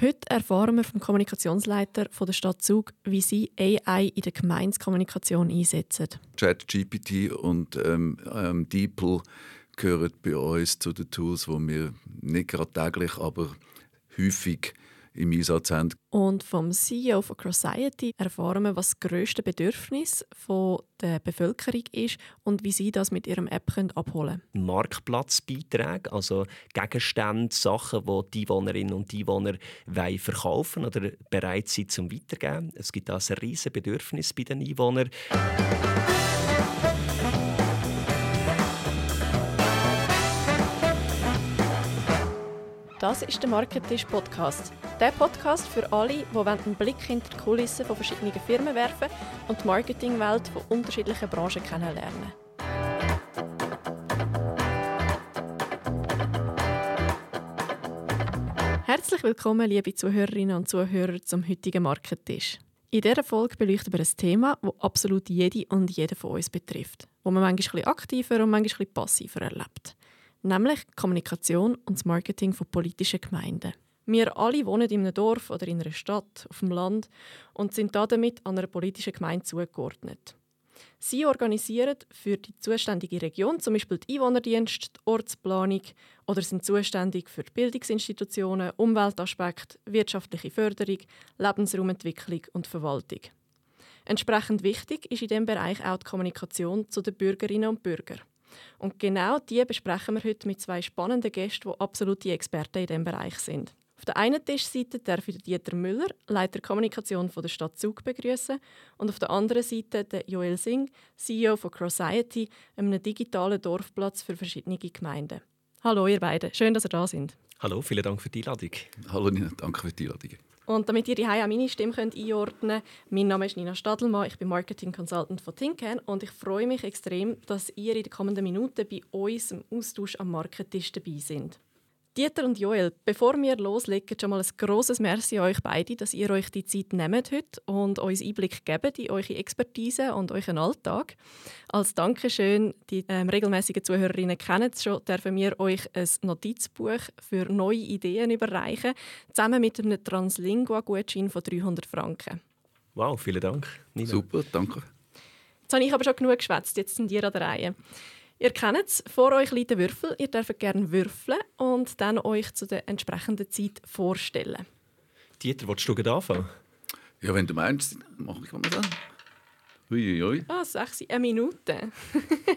Heute erfahren wir vom Kommunikationsleiter von der Stadt Zug, wie sie AI in der Gemeinskommunikation einsetzen. ChatGPT und ähm, ähm, DeepL gehören bei uns zu den Tools, die wir nicht gerade täglich, aber häufig im Einsatz haben. Und vom CEO von Crossiety erfahren wir, was das grösste Bedürfnis der Bevölkerung ist und wie sie das mit ihrem App abholen können. Marktplatzbeiträge, also Gegenstände, Sachen, die die Einwohnerinnen und Einwohner verkaufen oder bereit sind zum Weitergeben. Es gibt also ein riesiges Bedürfnis bei den Einwohnern. Das ist der Marketisch Podcast. Der Podcast für alle, die einen Blick hinter die Kulissen von verschiedenen Firmen werfen und die Marketingwelt von unterschiedlichen Branchen kennenlernen. Herzlich willkommen, liebe Zuhörerinnen und Zuhörer, zum heutigen Marketisch. In dieser Folge beleuchten wir ein Thema, das absolut jede und jeden von uns betrifft, wo man manchmal ein aktiver und manchmal ein passiver erlebt nämlich die Kommunikation und das Marketing von politischen Gemeinden. Wir alle wohnen in einem Dorf oder in einer Stadt, auf dem Land und sind damit an einer politischen Gemeinde zugeordnet. Sie organisieren für die zuständige Region zum Beispiel die Einwohnerdienst, die Ortsplanung oder sind zuständig für Bildungsinstitutionen, Umweltaspekte, wirtschaftliche Förderung, Lebensraumentwicklung und Verwaltung. Entsprechend wichtig ist in diesem Bereich auch die Kommunikation zu den Bürgerinnen und Bürgern. Und genau die besprechen wir heute mit zwei spannenden Gästen, die absolute Experten in diesem Bereich sind. Auf der einen Tischseite darf ich Dieter Müller, Leiter Kommunikation von der Stadt Zug, begrüßen und auf der anderen Seite den Joel Singh, CEO von Crossiety, einem digitalen Dorfplatz für verschiedene Gemeinden. Hallo ihr beiden, schön, dass ihr da sind. Hallo, vielen Dank für die Einladung. Hallo Nina, danke für die Einladung. Und damit ihr die auch meine Stimme könnt einordnen könnt, mein Name ist Nina Stadelmann, ich bin Marketing Consultant von Tinken und ich freue mich extrem, dass ihr in den kommenden Minuten bei uns im Austausch am Marketisch dabei seid. Dieter und Joel, bevor wir loslegen, schon mal ein grosses Merci an euch beide, dass ihr euch die Zeit nehmt heute und uns Einblick gebt in eure Expertise und euren Alltag. Als Dankeschön, die ähm, regelmäßigen Zuhörerinnen kennen es schon, dürfen wir euch ein Notizbuch für neue Ideen überreichen, zusammen mit einem Translingua-Gutschein von 300 Franken. Wow, vielen Dank. Nina. Super, danke. Jetzt habe ich aber schon genug geschwätzt, jetzt sind ihr an der Reihe. Ihr kennt es, vor euch liegt ein Würfel. Ihr dürft gerne würfeln und dann euch zu der entsprechenden Zeit vorstellen. Dieter, willst du anfangen? Ja, wenn du meinst, mache ich mal dann. Uiuiui. Ah, sechs, eine Minute.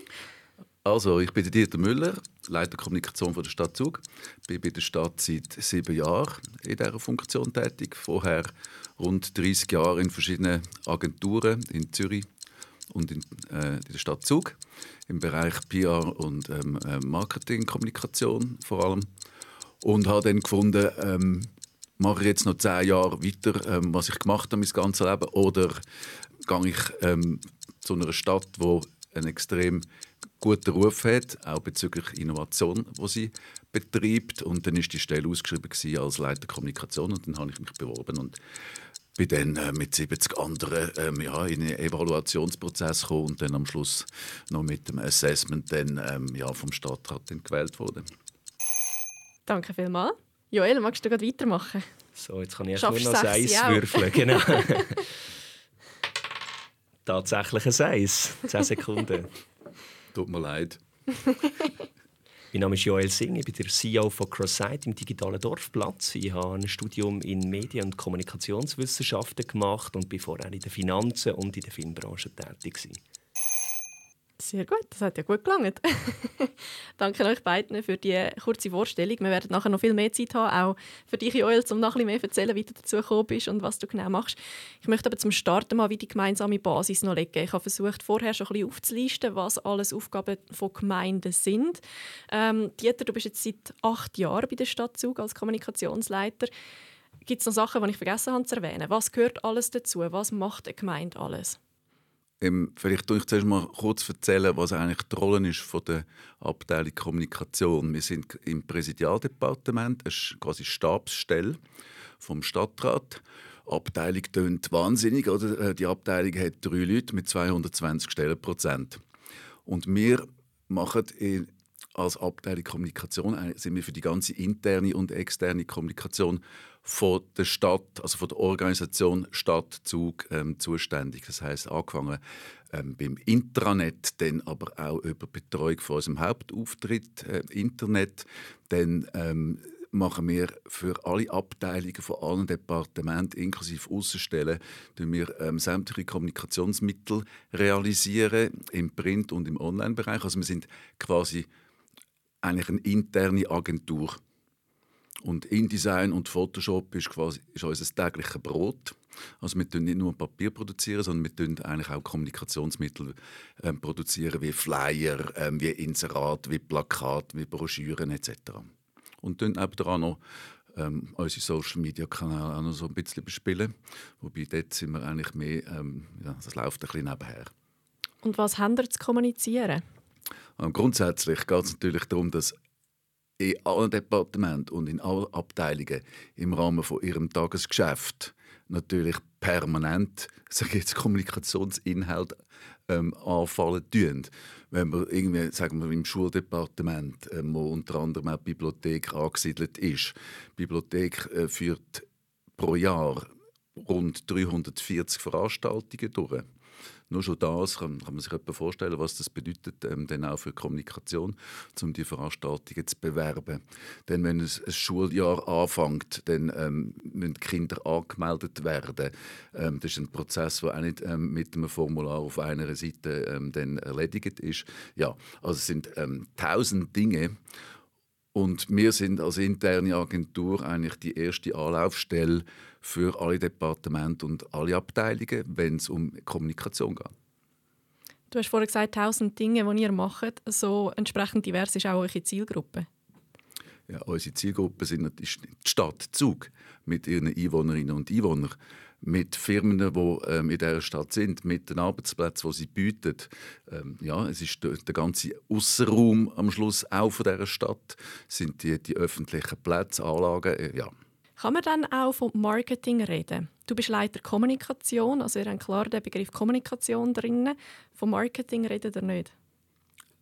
also, ich bin Dieter Müller, Leiter Kommunikation von der Stadt Zug. Ich bin bei der Stadt seit sieben Jahren in dieser Funktion tätig. Vorher rund 30 Jahre in verschiedenen Agenturen in Zürich und in, äh, in der Stadt Zug im Bereich PR und ähm, äh, Marketingkommunikation vor allem. Und habe dann gefunden, ähm, mache ich jetzt noch zehn Jahre weiter, ähm, was ich gemacht habe, mein ganzes Leben, oder gehe ich ähm, zu einer Stadt, wo einen extrem guten Ruf hat, auch bezüglich Innovation, wo sie betreibt. Und dann ist die Stelle ausgeschrieben als Leiter Kommunikation und dann habe ich mich beworben und bin dann äh, mit 70 anderen ähm, ja, in einen Evaluationsprozess gekommen und dann am Schluss noch mit dem Assessment dann, ähm, ja, vom Stadtrat dann gewählt worden. Danke vielmals. Joel, magst du gerade weitermachen? So, jetzt kann ich erst nur noch Eis würfeln. Genau. Tatsächlich ein Eis. 10 Sekunden. Tut mir leid. Mein Name ist Joel Singh, ich bin der CEO von CrossSite im digitalen Dorfplatz. Ich habe ein Studium in Medien- und Kommunikationswissenschaften gemacht und bin vorher in den Finanzen und in der Filmbranche tätig. Gewesen. Sehr gut, das hat ja gut gelangt. Danke euch beiden für die kurze Vorstellung. Wir werden nachher noch viel mehr Zeit haben, auch für dich, Joel, um noch ein bisschen mehr zu erzählen, wie du dazu gekommen bist und was du genau machst. Ich möchte aber zum Starten mal wie die gemeinsame Basis noch legen. Ich habe versucht, vorher schon ein bisschen aufzulisten, was alles Aufgaben von Gemeinden sind. Ähm, Dieter, du bist jetzt seit acht Jahren bei der Stadt Zug als Kommunikationsleiter. Gibt es noch Sachen, die ich vergessen habe zu erwähnen? Was gehört alles dazu? Was macht eine Gemeinde alles? Ähm, vielleicht tue ich zuerst mal kurz erzählen, was eigentlich die Rolle ist von der Abteilung Kommunikation. Wir sind im Präsidialdepartement, es ist quasi Stabsstelle vom Stadtrat. Abteilung tönt wahnsinnig, oder? Äh, die Abteilung hat drei Leute mit 220 Stellenprozent. Und wir machen in als Abteilung Kommunikation sind wir für die ganze interne und externe Kommunikation von der Stadt, also von der Organisation Stadtzug ähm, zuständig. Das heißt angefangen ähm, beim Intranet, dann aber auch über Betreuung von unserem Hauptauftritt äh, Internet, dann ähm, machen wir für alle Abteilungen von allen Departementen inklusive Außenstellen wir ähm, sämtliche Kommunikationsmittel realisieren im Print und im Online-Bereich. Also wir sind quasi eigentlich eine interne Agentur. Und InDesign und Photoshop ist quasi ist unser tägliches Brot. Also wir produzieren nicht nur Papier, produzieren, sondern wir produzieren eigentlich auch Kommunikationsmittel ähm, produzieren, wie Flyer, ähm, wie Inserat, wie Plakat, wie Broschüren etc. Und dann nebenan noch ähm, unsere Social Media Kanäle auch noch so ein bisschen bespielen. Wobei dort sind wir eigentlich mehr, ähm, ja, das läuft ein bisschen nebenher. Und was haben wir zu kommunizieren? Ähm, grundsätzlich geht es natürlich darum, dass in allen Departementen und in allen Abteilungen im Rahmen von ihrem Tagesgeschäft natürlich permanent sage jetzt, Kommunikationsinhalt ähm, anfallen tun. Wenn wir irgendwie, sagen wir, im Schuldepartement, ähm, wo unter anderem auch die Bibliothek angesiedelt ist, die Bibliothek äh, führt pro Jahr rund 340 Veranstaltungen durch. Nur schon das kann, kann man sich etwa vorstellen, was das bedeutet, ähm, dann auch für Kommunikation, um die Veranstaltungen zu bewerben. Denn wenn ein, ein Schuljahr anfängt, dann ähm, müssen Kinder angemeldet werden. Ähm, das ist ein Prozess, der auch nicht ähm, mit einem Formular auf einer Seite ähm, dann erledigt ist. Ja, also es sind ähm, tausend Dinge, und wir sind als interne Agentur eigentlich die erste Anlaufstelle für alle Departemente und alle Abteilungen, wenn es um Kommunikation geht. Du hast vorhin gesagt, tausend Dinge, die ihr macht. So entsprechend divers ist auch eure Zielgruppe. Ja, unsere Zielgruppe sind die Stadt Zug mit ihren Einwohnerinnen und Einwohnern mit Firmen, die ähm, in dieser Stadt sind, mit den Arbeitsplätzen, die sie bieten. Ähm, ja, es ist der, der ganze Außenraum am Schluss auch von dieser Stadt, sind die, die öffentlichen Plätze, Anlagen, äh, ja. Kann man dann auch vom Marketing reden? Du bist Leiter Kommunikation, also ihr habt klar den Begriff Kommunikation drin. Vom Marketing redet ihr nicht?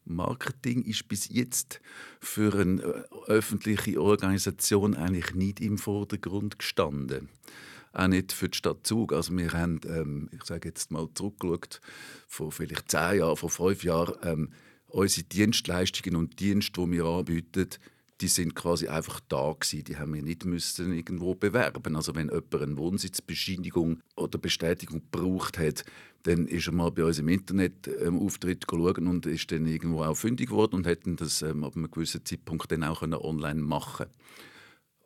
Marketing ist bis jetzt für eine äh, öffentliche Organisation eigentlich nicht im Vordergrund gestanden auch nicht für die Stadt Zug. Also wir haben, ähm, ich sage jetzt mal zurückgeschaut, vor vielleicht zehn Jahren, vor fünf Jahren, ähm, unsere Dienstleistungen und Dienste, die wir anbieten, die sind quasi einfach da gewesen. Die haben wir nicht müssen irgendwo bewerben. Also wenn jemand eine Wohnsitzbescheinigung oder Bestätigung gebraucht hat, dann ist er mal bei uns im Internetauftritt ähm, geschaut und ist dann irgendwo auch fündig geworden und hätten das ähm, ab einem gewissen Zeitpunkt dann auch online machen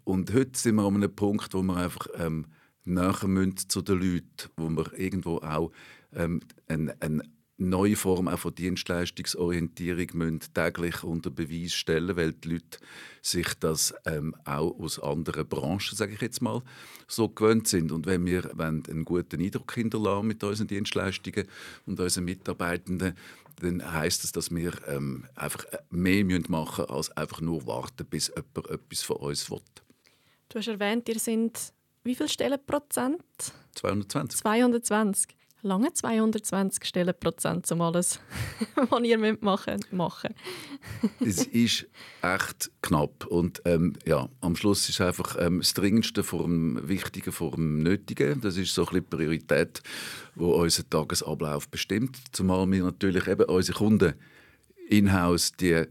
Und heute sind wir an einem Punkt, wo wir einfach ähm, näher müssen zu den Leuten, wo wir irgendwo auch ähm, eine, eine neue Form auch von Dienstleistungsorientierung müssen täglich unter Beweis stellen, weil die Leute sich das ähm, auch aus anderen Branchen, sage ich jetzt mal, so gewöhnt sind. Und wenn wir einen guten Eindruck hinterlassen mit unseren Dienstleistungen und unseren Mitarbeitenden, dann heißt das, dass wir ähm, einfach mehr machen müssen, als einfach nur warten, bis jemand etwas von uns will. Du hast erwähnt, ihr sind wie viele Stellenprozent? 220. 220. Lange 220 Stellenprozent, um alles, was ihr machen machen. Es ist echt knapp. Und ähm, ja, am Schluss ist einfach ähm, das Dringendste vor dem Wichtigen vor dem Nötigen. Das ist so ein bisschen die Priorität, die unseren Tagesablauf bestimmt. Zumal wir natürlich eben unsere Kunden in-house die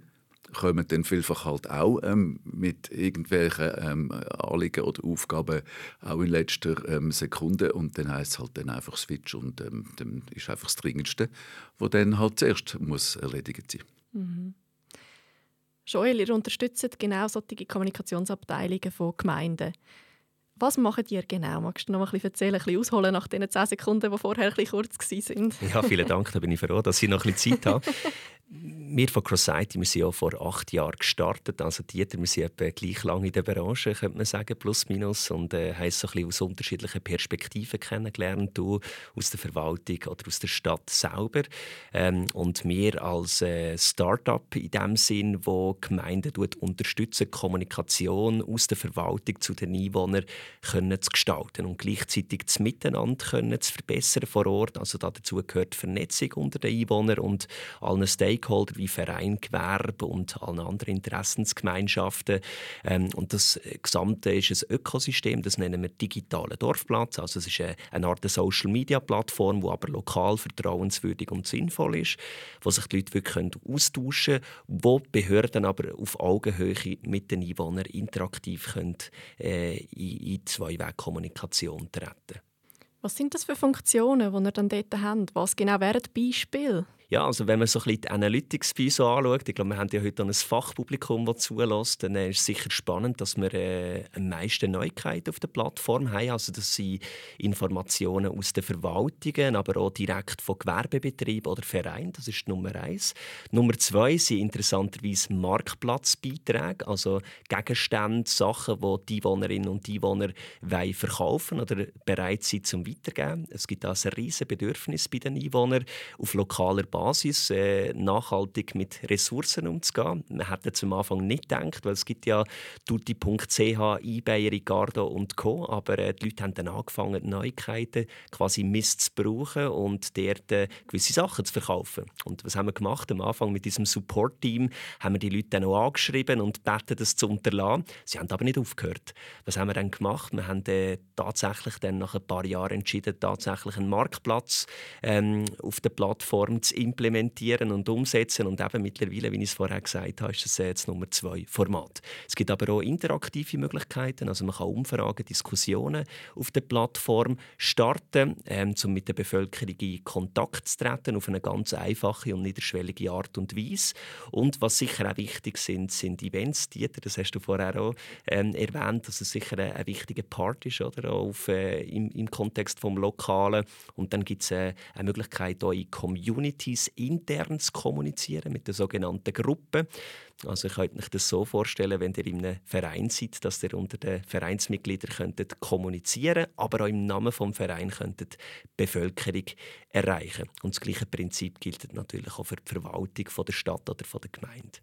kommen dann vielfach halt auch ähm, mit irgendwelchen ähm, Anliegen oder Aufgaben auch in letzter ähm, Sekunde und dann heißt es halt dann einfach Switch und ähm, dann ist einfach das Dringendste, was dann halt zuerst muss erledigt sein. Mhm. Joel, ihr unterstützt genau solche Kommunikationsabteilungen von Gemeinden. Was macht ihr genau? Magst du noch ein bisschen erzählen, ein bisschen ausholen nach den 10 Sekunden, die vorher ein bisschen kurz waren? Ja, vielen Dank, da bin ich froh, dass ich noch ein bisschen Zeit habe. wir von CrossIT wir sind ja vor acht Jahren gestartet. Also Dieter, wir sind etwa gleich lange in der Branche, könnte man sagen, plus minus. Und äh, haben so ein bisschen aus unterschiedlichen Perspektiven kennengelernt. Du aus der Verwaltung oder aus der Stadt selber. Ähm, und wir als äh, Start-up in dem Sinn, wo Gemeinden unterstützen, Kommunikation aus der Verwaltung zu den Einwohnern können zu gestalten und gleichzeitig das Miteinander können zu verbessern vor Ort. Also dazu gehört Vernetzung unter den Einwohnern und allen Stakeholdern Stakeholder wie Verein, Gewerbe und alle anderen Interessensgemeinschaften. Ähm, und das Gesamte ist ein Ökosystem, das nennen wir digitalen Dorfplatz. Also es ist eine Art Social-Media-Plattform, die aber lokal vertrauenswürdig und sinnvoll ist, wo sich die Leute wirklich austauschen können, wo Behörden aber auf Augenhöhe mit den Einwohnern interaktiv können, äh, in, in Zwei-Weg-Kommunikation treten Was sind das für Funktionen, die ihr dann dort habt? Was genau wären Beispiele? Ja, also wenn man so ein bisschen die Analytics so anschaut, ich glaube, wir haben ja heute ein Fachpublikum, das zulässt, dann ist es sicher spannend, dass wir äh, am meisten Neuigkeiten auf der Plattform haben. Also das sind Informationen aus den Verwaltungen, aber auch direkt von Gewerbebetrieben oder Vereinen. Das ist Nummer eins. Nummer zwei sind interessanterweise Marktplatzbeiträge, also Gegenstände, Sachen, die die Einwohnerinnen und Einwohner wollen verkaufen oder bereit sind zum Weitergeben. Es gibt also ein riesiges Bedürfnis bei den Einwohnern auf lokaler Basis Basis äh, nachhaltig mit Ressourcen umzugehen. Man hätte zum Anfang nicht gedacht, weil es gibt ja tutti.ch, eBay, Ricardo und Co. Aber äh, die Leute haben dann angefangen, Neuigkeiten quasi Mist zu brauchen und dort äh, gewisse Sachen zu verkaufen. Und was haben wir gemacht? Am Anfang mit diesem Support-Team haben wir die Leute dann auch angeschrieben und gebeten, das zu unterlassen. Sie haben aber nicht aufgehört. Was haben wir dann gemacht? Wir haben äh, tatsächlich dann nach ein paar Jahren entschieden, tatsächlich einen Marktplatz ähm, auf der Plattform zu implementieren und umsetzen. Und eben mittlerweile, wie ich es vorher gesagt habe, ist das jetzt Nummer zwei Format. Es gibt aber auch interaktive Möglichkeiten. Also man kann Umfragen, Diskussionen auf der Plattform starten, ähm, um mit der Bevölkerung in Kontakt zu treten, auf eine ganz einfache und niederschwellige Art und Weise. Und was sicher auch wichtig sind, sind Events. Dieter, das hast du vorher auch ähm, erwähnt, dass es sicher ein, ein wichtiger Part ist oder? Auf, äh, im, im Kontext des Lokalen. Und dann gibt es äh, eine Möglichkeit, auch in Communities Communities intern zu kommunizieren mit der sogenannten Gruppe. Also ich könnte euch das so vorstellen, wenn ihr in einem Verein seid, dass ihr unter den Vereinsmitgliedern könntet kommunizieren, aber auch im Namen vom Verein könntet Bevölkerung erreichen. Und das gleiche Prinzip gilt natürlich auch für die Verwaltung von der Stadt oder von der Gemeinde.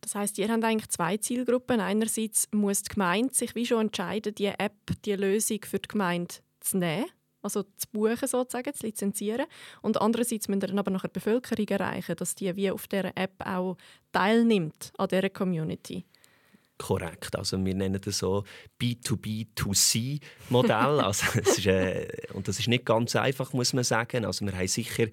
Das heißt, ihr habt eigentlich zwei Zielgruppen. Einerseits muss die Gemeinde sich wie schon entscheiden, die App, die Lösung für die Gemeinde zu nehmen also zu buchen sozusagen, zu lizenzieren. Und andererseits müssen wir dann aber noch die Bevölkerung erreichen, dass die wie auf dieser App auch teilnimmt an dieser Community. Korrekt. Also wir nennen das so B2B2C-Modell. also, äh, und das ist nicht ganz einfach, muss man sagen. Also wir haben sicher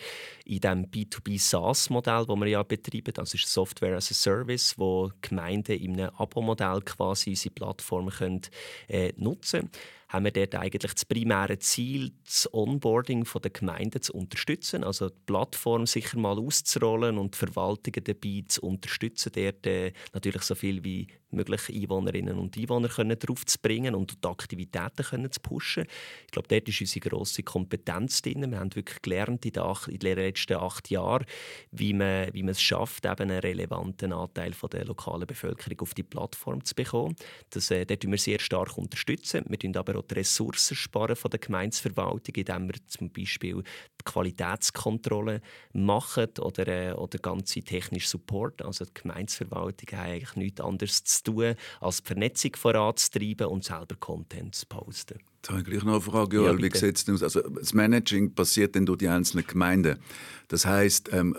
in diesem B2B-SaaS-Modell, das wir ja betreiben, das ist Software as a Service, wo Gemeinden in einem Abo-Modell quasi unsere Plattform können, äh, nutzen können haben wir dort eigentlich das primäre Ziel, das Onboarding der Gemeinden zu unterstützen, also die Plattform sicher mal auszurollen und die Verwaltungen dabei zu unterstützen, dort äh, natürlich so viel wie möglich Einwohnerinnen und Einwohner können zu bringen und die Aktivitäten können zu pushen. Ich glaube, dort ist unsere grosse Kompetenz drin. Wir haben wirklich gelernt in den, letzten acht Jahren, wie man, wie man es schafft, eben einen relevanten Anteil von der lokalen Bevölkerung auf die Plattform zu bekommen. Das, äh, dort wir sehr stark unterstützen. Wir aber auch die Ressourcen sparen von der Gemeinsverwaltung, indem wir zum Beispiel die Qualitätskontrolle machen oder, äh, oder ganze technische Support. Also die Gemeinsverwaltung hat eigentlich nichts anderes zu tun, als die Vernetzung voranzutreiben und selber Content zu posten. Jetzt habe ich gleich noch eine Frage, Joel. Ja, wie sieht es aus? Also das Managing passiert dann durch die einzelnen Gemeinden. Das heißt, ähm,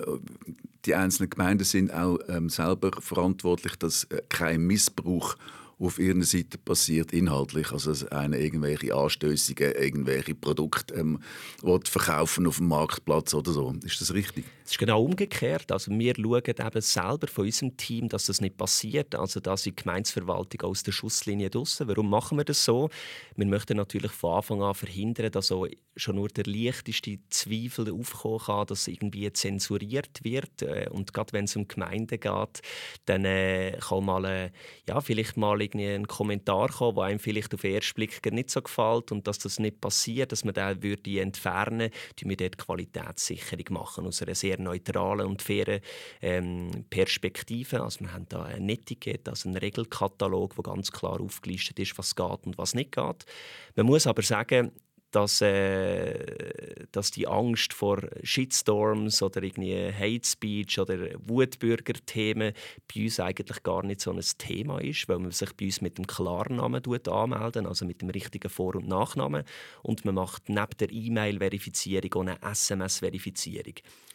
die einzelnen Gemeinden sind auch ähm, selber verantwortlich, dass äh, kein Missbrauch auf ihrer Seite passiert inhaltlich. Also dass einer irgendwelche Anstößungen, irgendwelche Produkte ähm, verkaufen auf dem Marktplatz oder so. Ist das richtig? Es ist genau umgekehrt. Also wir schauen eben selber von unserem Team, dass das nicht passiert. Also da ist die Gemeinsverwaltung aus der Schusslinie draussen. Warum machen wir das so? Wir möchten natürlich von Anfang an verhindern, dass auch schon nur der leichteste Zweifel aufkommen kann, dass irgendwie zensuriert wird. Äh, und gerade wenn es um Gemeinden geht, dann äh, kann mal, äh, ja, vielleicht mal irgendwie ein Kommentar kommen, der einem vielleicht auf den ersten Blick nicht so gefällt und dass das nicht passiert, dass man den würde entfernen würde, wir dort Qualitätssicherung machen aus einer sehr neutralen und fairen ähm, Perspektive. Also wir haben da ein Etikett, also einen Regelkatalog, wo ganz klar aufgelistet ist, was geht und was nicht geht. Man muss aber sagen, dass, äh, dass die Angst vor Shitstorms oder irgendwie Hate Speech oder Wutbürger-Themen bei uns eigentlich gar nicht so ein Thema ist, weil man sich bei uns mit dem Klarnamen anmelden, also mit dem richtigen Vor- und Nachnamen und man macht neben der E-Mail-Verifizierung auch eine SMS-Verifizierung.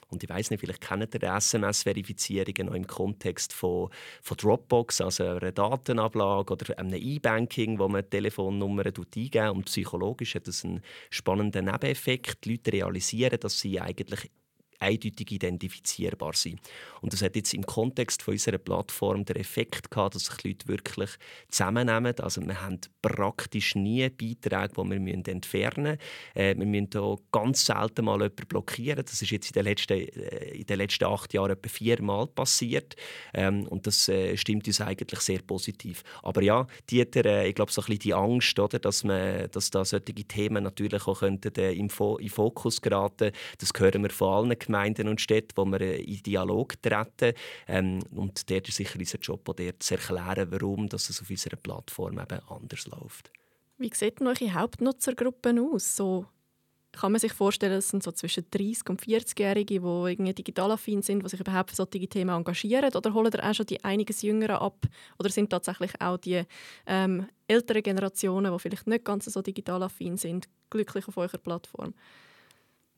Und ich weiß nicht, vielleicht kennt ihr SMS-Verifizierungen noch im Kontext von, von Dropbox, also einer Datenablage oder einem E-Banking, wo man Telefonnummern eingeben und psychologisch hat das einen spannenden Nebeneffekt. Die Leute realisieren, dass sie eigentlich eindeutig identifizierbar sein. Und das hat jetzt im Kontext von unserer Plattform den Effekt gehabt, dass sich Leute wirklich zusammennehmen. Also wir haben praktisch nie Beiträge, die wir entfernen müssen. Äh, wir müssen hier ganz selten mal jemanden blockieren. Das ist jetzt in den letzten, äh, in den letzten acht Jahren etwa viermal passiert. Ähm, und das äh, stimmt uns eigentlich sehr positiv. Aber ja, Dieter, äh, ich glaube, so ein bisschen die Angst, oder, dass, man, dass da solche Themen natürlich auch könnten, äh, Fo im Fokus geraten, das hören wir von allen Gemeinden und Städten, wo wir äh, in Dialog treten. Ähm, und dort ist sicher unser Job, dort zu erklären, warum es auf unserer Plattform eben anders läuft. Wie sieht denn eure Hauptnutzergruppen aus? So kann man sich vorstellen, es sind so zwischen 30 und 40-Jährige, die digital affin sind, die sich überhaupt für solche Themen engagieren? Oder holen ihr auch schon die einiges Jüngeren ab? Oder sind tatsächlich auch die ähm, älteren Generationen, die vielleicht nicht ganz so digital affin sind, glücklich auf eurer Plattform?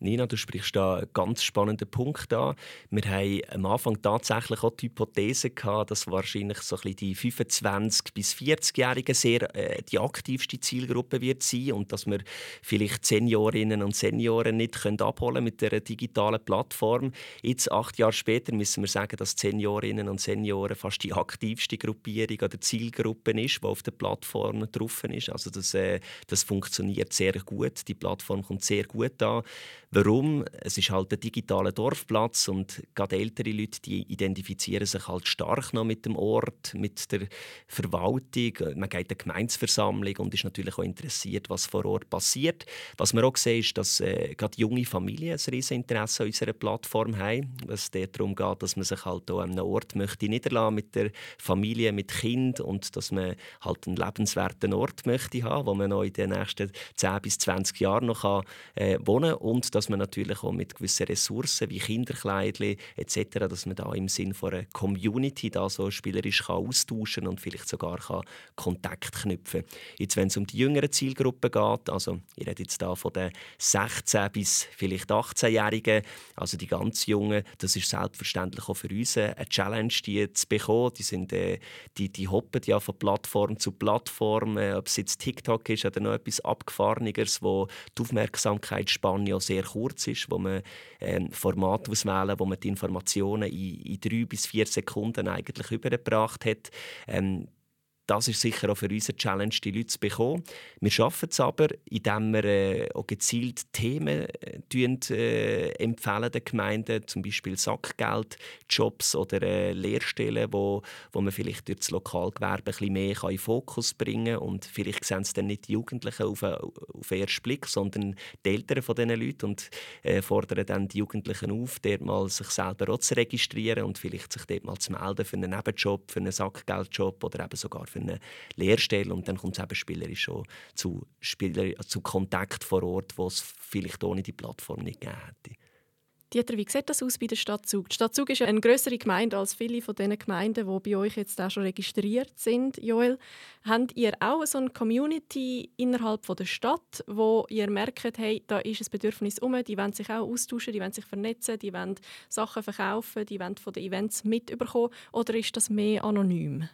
Nina, du sprichst da einen ganz spannenden Punkt an. Wir haben am Anfang tatsächlich auch die Hypothese gehabt, dass wahrscheinlich so ein die 25 bis 40-Jährigen sehr äh, die aktivste Zielgruppe wird sein und dass wir vielleicht Seniorinnen und Senioren nicht können abholen mit der digitalen Plattform. Jetzt acht Jahre später müssen wir sagen, dass Seniorinnen und Senioren fast die aktivste Gruppierung oder Zielgruppe ist, die auf der Plattform drauf ist. Also das, äh, das funktioniert sehr gut. Die Plattform kommt sehr gut an. Warum? Es ist halt ein digitaler Dorfplatz und gerade ältere Leute, die identifizieren sich halt stark noch mit dem Ort, mit der Verwaltung. Man geht in eine Gemeinsversammlung und ist natürlich auch interessiert, was vor Ort passiert. Was wir auch sehen, ist, dass äh, gerade junge Familien ein riesiges Interesse an unserer Plattform haben. Es darum geht, dass man sich halt auch an einem Ort möchte niederlassen mit der Familie, mit Kind und dass man halt einen lebenswerten Ort möchte haben, wo man noch in den nächsten 10 bis 20 Jahren noch kann, äh, wohnen kann dass man natürlich auch mit gewissen Ressourcen wie Kinderkleidchen etc., dass man da im Sinn von einer Community da so spielerisch kann austauschen und vielleicht sogar kann Kontakt knüpfen. Jetzt, wenn es um die jüngere Zielgruppe geht, also ich rede jetzt da von den 16 bis vielleicht 18-Jährigen, also die ganz Jungen, das ist selbstverständlich auch für uns eine Challenge, die zu bekommen. Die, sind, äh, die, die hoppen ja von Plattform zu Plattform, äh, ob es jetzt TikTok ist oder noch etwas Abgefahreneres, wo die Aufmerksamkeitsspanne auch sehr kurz ist, wo man ähm, Format auswählen, wo man die Informationen in, in drei bis vier Sekunden eigentlich übergebracht hat. Ähm, das ist sicher auch für uns eine Challenge, die Leute zu bekommen. Wir schaffen es aber, indem wir äh, auch gezielt Themen äh, äh, empfehlen den Gemeinden, zum Beispiel Sackgeldjobs oder äh, Lehrstellen, wo, wo man vielleicht durch das Lokalgewerbe ein bisschen mehr in den Fokus bringen kann. Und vielleicht sehen es dann nicht die Jugendlichen auf, äh, auf den ersten Blick, sondern die Eltern von diesen Leuten und äh, fordern dann die Jugendlichen auf, dort mal sich selber auch zu registrieren und vielleicht sich dort mal zu melden für einen Nebenjob, für einen Sackgeldjob oder eben sogar für eine Lehrstelle und dann kommt es eben spielerisch schon zu, Spieler, zu Kontakt vor Ort, wo es vielleicht ohne die Plattform nicht gegeben hätte. Dieter, wie sieht das aus bei der Stadt Zug? Die Stadt Zug ist eine größere Gemeinde als viele von den Gemeinden, die bei euch jetzt auch schon registriert sind. Joel, habt ihr auch so eine Community innerhalb der Stadt, wo ihr merkt, hey, da ist ein Bedürfnis um, die wollen sich auch austauschen, die wollen sich vernetzen, die wollen Sachen verkaufen, die wollen von den Events mitbekommen? Oder ist das mehr anonym?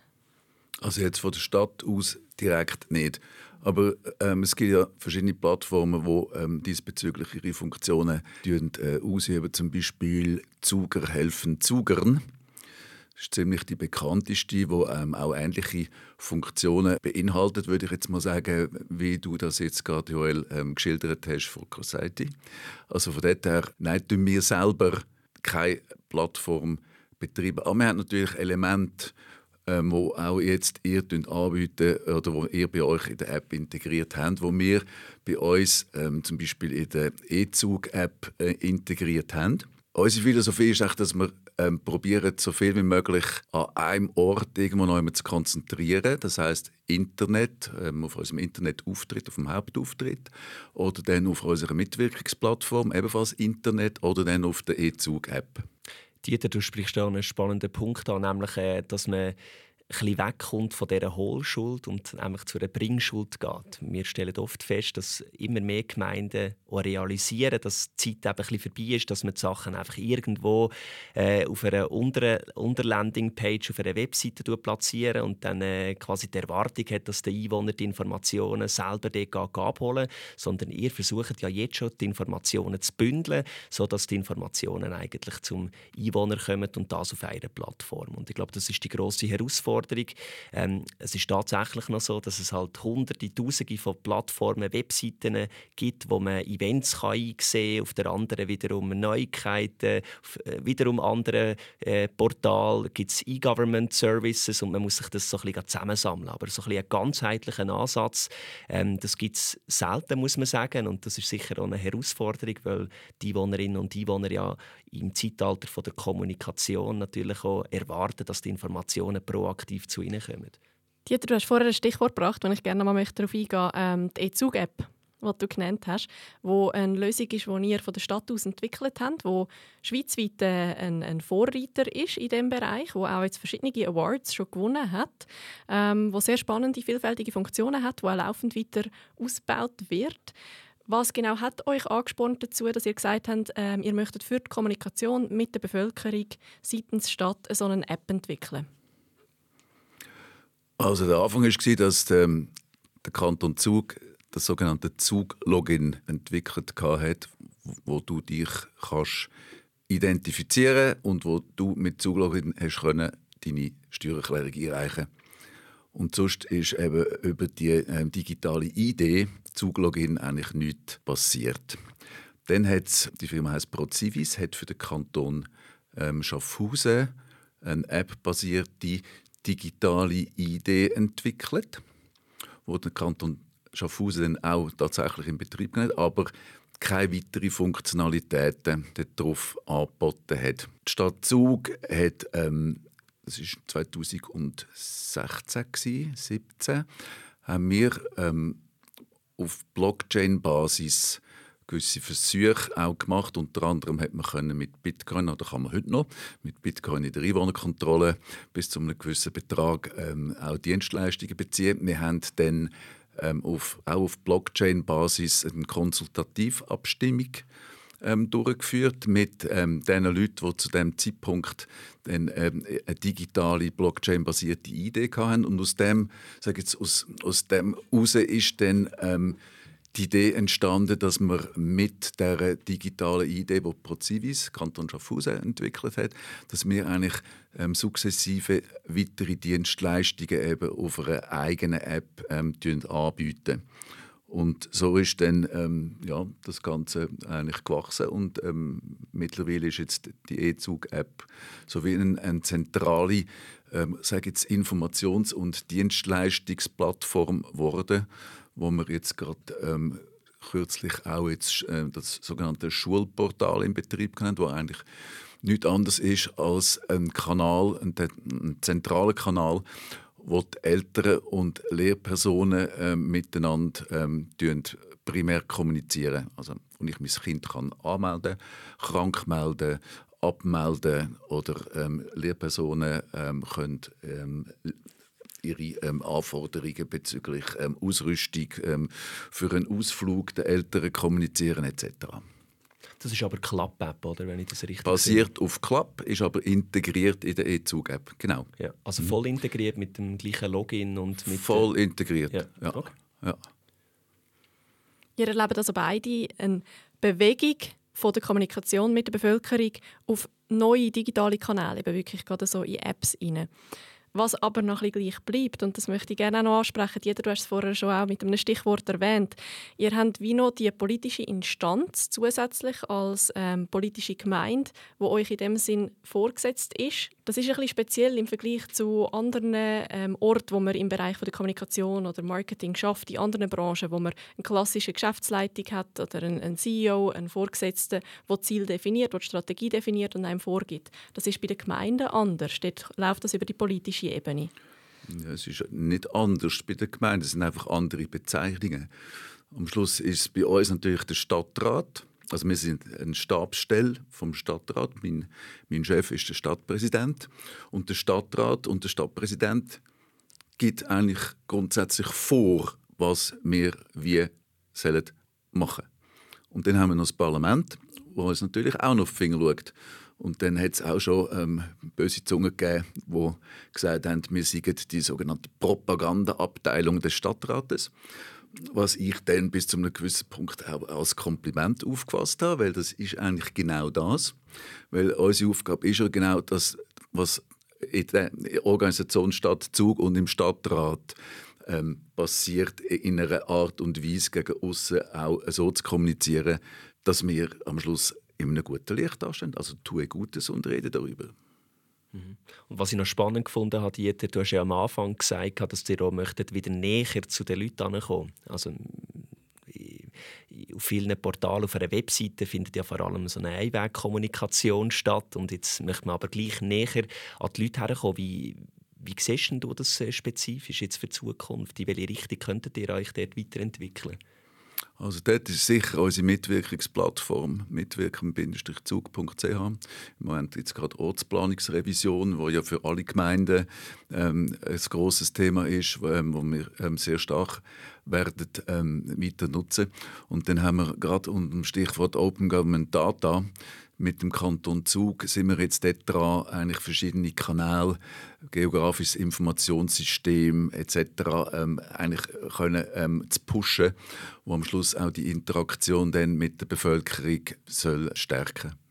Also jetzt von der Stadt aus direkt nicht. Aber ähm, es gibt ja verschiedene Plattformen, die ähm, diesbezüglich ihre Funktionen äh, ausüben. Zum Beispiel Zuger helfen Zugern. Das ist ziemlich die bekannteste, die ähm, auch ähnliche Funktionen beinhaltet, würde ich jetzt mal sagen, wie du das jetzt gerade, Joel, ähm, geschildert hast von Society. Also von dort her, nein, tun wir selber keine Plattform betreiben. Aber wir haben natürlich Elemente, ähm, wo auch jetzt ihr anbieten oder wo ihr bei euch in der App integriert habt, wo wir bei uns ähm, zum Beispiel in der E-Zug-App äh, integriert haben. Unsere Philosophie ist echt, dass wir ähm, probieren, so viel wie möglich an einem Ort irgendwo noch zu konzentrieren. Das heißt Internet, ähm, auf unserem Internetauftritt, auf dem Hauptauftritt oder dann auf unserer Mitwirkungsplattform, ebenfalls Internet oder dann auf der E-Zug-App. Dieter, du sprichst da einen spannenden Punkt an, nämlich, äh, dass man bisschen wegkommt von dieser Hohlschuld und einfach zu einer Bringschuld geht. Wir stellen oft fest, dass immer mehr Gemeinden auch realisieren, dass die Zeit ein vorbei ist, dass man die Sachen einfach irgendwo äh, auf einer unter, unter Landingpage auf einer Webseite platzieren und dann äh, quasi die Erwartung hat, dass der Einwohner die Informationen selber dort abholen sondern ihr versucht ja jetzt schon die Informationen zu bündeln, sodass die Informationen eigentlich zum Einwohner kommen und das auf einer Plattform. Und ich glaube, das ist die große Herausforderung Herausforderung. Ähm, es ist tatsächlich noch so, dass es halt hunderte, tausende von Plattformen, Webseiten gibt, wo man Events kann einsehen kann, auf der anderen wiederum Neuigkeiten, auf äh, wiederum anderen äh, Portal gibt es E-Government Services und man muss sich das so ein bisschen zusammensammeln. Aber so ein bisschen einen ganzheitlichen Ansatz, ähm, das gibt es selten, muss man sagen. Und das ist sicher auch eine Herausforderung, weil die Einwohnerinnen und Einwohner ja im Zeitalter von der Kommunikation natürlich auch erwarten, dass die Informationen proaktiv zu ihnen kommen. Dieter, du hast vorher ein Stichwort gebracht, wenn ich gerne mal darauf eingehen ähm, die E-Zug-App die du genannt hast, wo eine Lösung ist, die ihr von der Stadt aus entwickelt habt, wo schweizweit äh, ein, ein Vorreiter ist in diesem Bereich, wo auch jetzt verschiedene Awards schon gewonnen hat, ähm, wo sehr spannende, vielfältige Funktionen hat, wo auch laufend weiter ausgebaut wird. Was genau hat euch angespornt dazu, dass ihr gesagt habt, ähm, ihr möchtet für die Kommunikation mit der Bevölkerung seitens Stadt so eine App entwickeln? Also der Anfang war, dass der, ähm, der Kanton Zug das sogenannte Zug-Login entwickelt hat, wo du dich kannst identifizieren und wo du mit Zug-Login hast können, deine Steuererklärung einreichen und sonst ist eben über die äh, digitale ID, Zuglogin, eigentlich nichts passiert. Dann hat die Firma heißt Procivis, hat für den Kanton ähm, Schaffhausen eine App-basierte digitale ID entwickelt, wo der Kanton Schaffhausen dann auch tatsächlich in Betrieb genommen hat, aber keine weiteren Funktionalitäten darauf angeboten hat. Die Stadt Zug hat ähm, das war 2016, 2017, haben wir ähm, auf Blockchain-Basis gewisse Versuche auch gemacht. Unter anderem hat man können mit Bitcoin, oder kann man heute noch, mit Bitcoin in der Einwohnerkontrolle bis zu einem gewissen Betrag ähm, auch Dienstleistungen beziehen. Wir haben dann ähm, auf, auch auf Blockchain-Basis eine Konsultativabstimmung ähm, durchgeführt mit ähm, den Leuten, die zu dem Zeitpunkt dann, ähm, eine digitale Blockchain-basierte Idee hatten. Und aus dem, sage jetzt, aus, aus dem heraus ist dann ähm, die Idee entstanden, dass man mit der digitalen Idee, die Procivis, Kanton Schaffhausen, entwickelt hat, dass wir eigentlich ähm, sukzessive weitere Dienstleistungen eben auf einer eigenen App ähm, anbieten. Und so ist dann ähm, ja, das Ganze eigentlich gewachsen und ähm, mittlerweile ist jetzt die E-Zug-App so wie eine, eine zentrale ähm, sage jetzt Informations- und Dienstleistungsplattform geworden, wo wir jetzt gerade ähm, kürzlich auch jetzt äh, das sogenannte Schulportal in Betrieb haben, wo eigentlich nichts anderes ist als ein Kanal, ein, ein zentraler Kanal, wo die Eltern und Lehrpersonen äh, miteinander ähm, primär kommunizieren. Also, und ich mein Kind kann anmelden, krank melden, abmelden oder ähm, Lehrpersonen ähm, können ähm, ihre ähm, Anforderungen bezüglich ähm, Ausrüstung ähm, für einen Ausflug der Eltern kommunizieren etc. Das ist aber Club-App, oder? Wenn ich das richtig Basiert sehe. auf Club, ist aber integriert in der E-Zug-App. Genau. Ja, also mhm. voll integriert mit dem gleichen Login und mit Voll integriert, ja. ja. Okay. ja. Ihr erlebt also beide eine Bewegung von der Kommunikation mit der Bevölkerung auf neue digitale Kanäle, eben wirklich gerade so in Apps rein. Was aber noch ein bisschen gleich bleibt, und das möchte ich gerne auch noch ansprechen, jeder, du hast es vorher schon auch mit einem Stichwort erwähnt, ihr habt wie noch die politische Instanz zusätzlich als ähm, politische Gemeinde, wo euch in dem Sinn vorgesetzt ist. Das ist ein bisschen speziell im Vergleich zu anderen ähm, Orten, wo man im Bereich von der Kommunikation oder Marketing schafft, in anderen Branchen, wo man eine klassische Geschäftsleitung hat oder einen, einen CEO, einen Vorgesetzten, der Ziel definiert, der Strategie definiert und einem vorgibt. Das ist bei den Gemeinden anders. Dort läuft das über die politische politische Ebene? Ja, es ist nicht anders bei den Gemeinden, es sind einfach andere Bezeichnungen. Am Schluss ist es bei uns natürlich der Stadtrat Also wir sind eine Stabsstelle vom Stadtrat. Mein, mein Chef ist der Stadtpräsident. Und der Stadtrat und der Stadtpräsident gibt eigentlich grundsätzlich vor, was wir wie sollen machen. Und dann haben wir noch das Parlament, wo uns natürlich auch noch auf die Finger schaut. Und dann hat es auch schon ähm, böse Zungen gegeben, die gesagt haben, wir seien die sogenannte Propagandaabteilung des Stadtrates was ich dann bis zu einem gewissen Punkt auch als Kompliment aufgefasst habe, weil das ist eigentlich genau das. Weil unsere Aufgabe ist ja genau das, was in der Organisation Stadtzug und im Stadtrat ähm, passiert, in einer Art und Weise gegen außen auch so zu kommunizieren, dass wir am Schluss in einem guten Licht dastehen. Also tue Gutes und rede darüber. Mhm. Und was ich noch spannend gefunden habe, Dieter, du hast ja am Anfang gesagt, dass ihr auch möchtet, wieder näher zu den Leuten kommen. Also auf vielen Portalen, auf einer Webseite findet ja vor allem so eine Einwegkommunikation statt und jetzt möchte man aber gleich näher an die Leute herkommen. Wie, wie siehst du das äh, spezifisch jetzt für die Zukunft? In welche Richtung könntet ihr euch dort weiterentwickeln? Also dort ist sicher unsere Mitwirkungsplattform mitwirken-zug.ch. Im Moment jetzt gerade Ortsplanungsrevision, wo ja für alle Gemeinden ähm, ein großes Thema ist, ähm, wo wir ähm, sehr stark werden ähm, weiter nutzen. Und dann haben wir gerade unter dem Stichwort Open Government Data mit dem Kanton Zug sind wir jetzt dort dran, eigentlich verschiedene Kanäle, geografisches Informationssystem etc. Ähm, eigentlich können ähm, zu pushen, wo am Schluss auch die Interaktion mit der Bevölkerung soll stärken soll.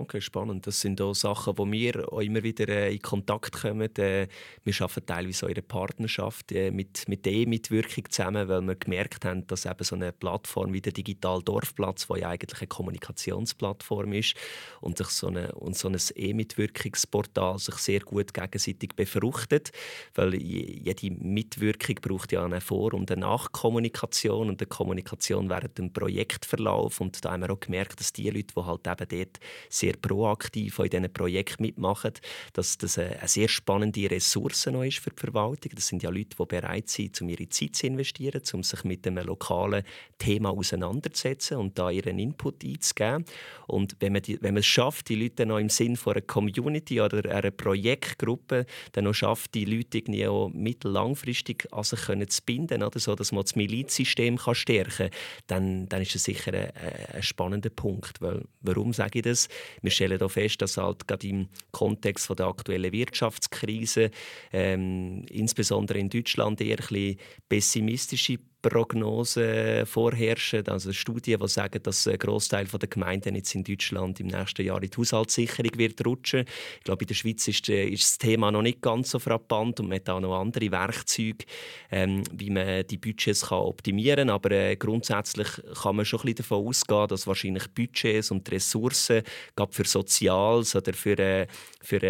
Okay, spannend. Das sind auch Sachen, wo wir auch immer wieder äh, in Kontakt kommen. Äh, wir arbeiten teilweise auch in einer Partnerschaft äh, mit, mit der mitwirkung zusammen, weil wir gemerkt haben, dass eben so eine Plattform wie der Digital Dorfplatz, die ja eigentlich eine Kommunikationsplattform ist, und sich so, eine, und so ein E-Mitwirkungsportal sich sehr gut gegenseitig befruchtet, weil jede Mitwirkung braucht ja eine Vor- und eine Nachkommunikation und eine Kommunikation während dem Projektverlauf. Und da haben wir auch gemerkt, dass die Leute, die halt eben dort sehr sehr proaktiv in diesen Projekten mitmachen, dass das eine sehr spannende Ressource noch ist für die Verwaltung. Das sind ja Leute, die bereit sind, um ihre Zeit zu investieren, um sich mit einem lokalen Thema auseinanderzusetzen und da ihren Input einzugeben. Und wenn man, die, wenn man es schafft, die Leute noch im Sinn einer Community oder einer Projektgruppe dann noch schafft, die Leute irgendwie auch mittellangfristig an sich zu binden, oder so, dass man das Milizsystem kann stärken kann, dann, dann ist das sicher ein, ein spannender Punkt. Weil, warum sage ich das? Wir stellen hier fest, dass halt gerade im Kontext von der aktuellen Wirtschaftskrise, ähm, insbesondere in Deutschland, eher ein bisschen pessimistische Prognosen vorherrschen. Also Studien, die sagen, dass ein Großteil der Gemeinden jetzt in Deutschland im nächsten Jahr in die Haushaltssicherung wird rutschen. Ich glaube, in der Schweiz ist, äh, das Thema noch nicht ganz so frappant und man hat auch noch andere Werkzeuge, ähm, wie man die Budgets optimieren kann. Aber äh, grundsätzlich kann man schon ein bisschen davon ausgehen, dass wahrscheinlich Budgets und Ressourcen gerade für Soziales oder für, äh, für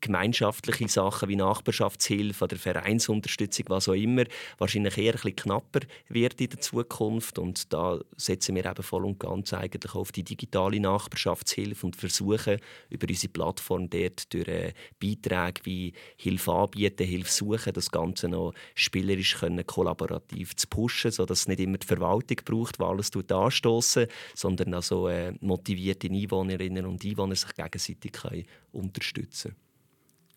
gemeinschaftliche Sachen wie Nachbarschaftshilfe oder Vereinsunterstützung, was auch immer, wahrscheinlich eher ein bisschen knapper wird in der Zukunft. Und da setzen wir eben voll und ganz eigentlich auf die digitale Nachbarschaftshilfe und versuchen über unsere Plattform dort durch äh, Beiträge wie Hilfe anbieten, Hilfe suchen, das Ganze noch spielerisch können, kollaborativ zu pushen, sodass es nicht immer die Verwaltung braucht, die alles anstoßen, sondern also motivierte Einwohnerinnen und Einwohner sich gegenseitig können unterstützen können.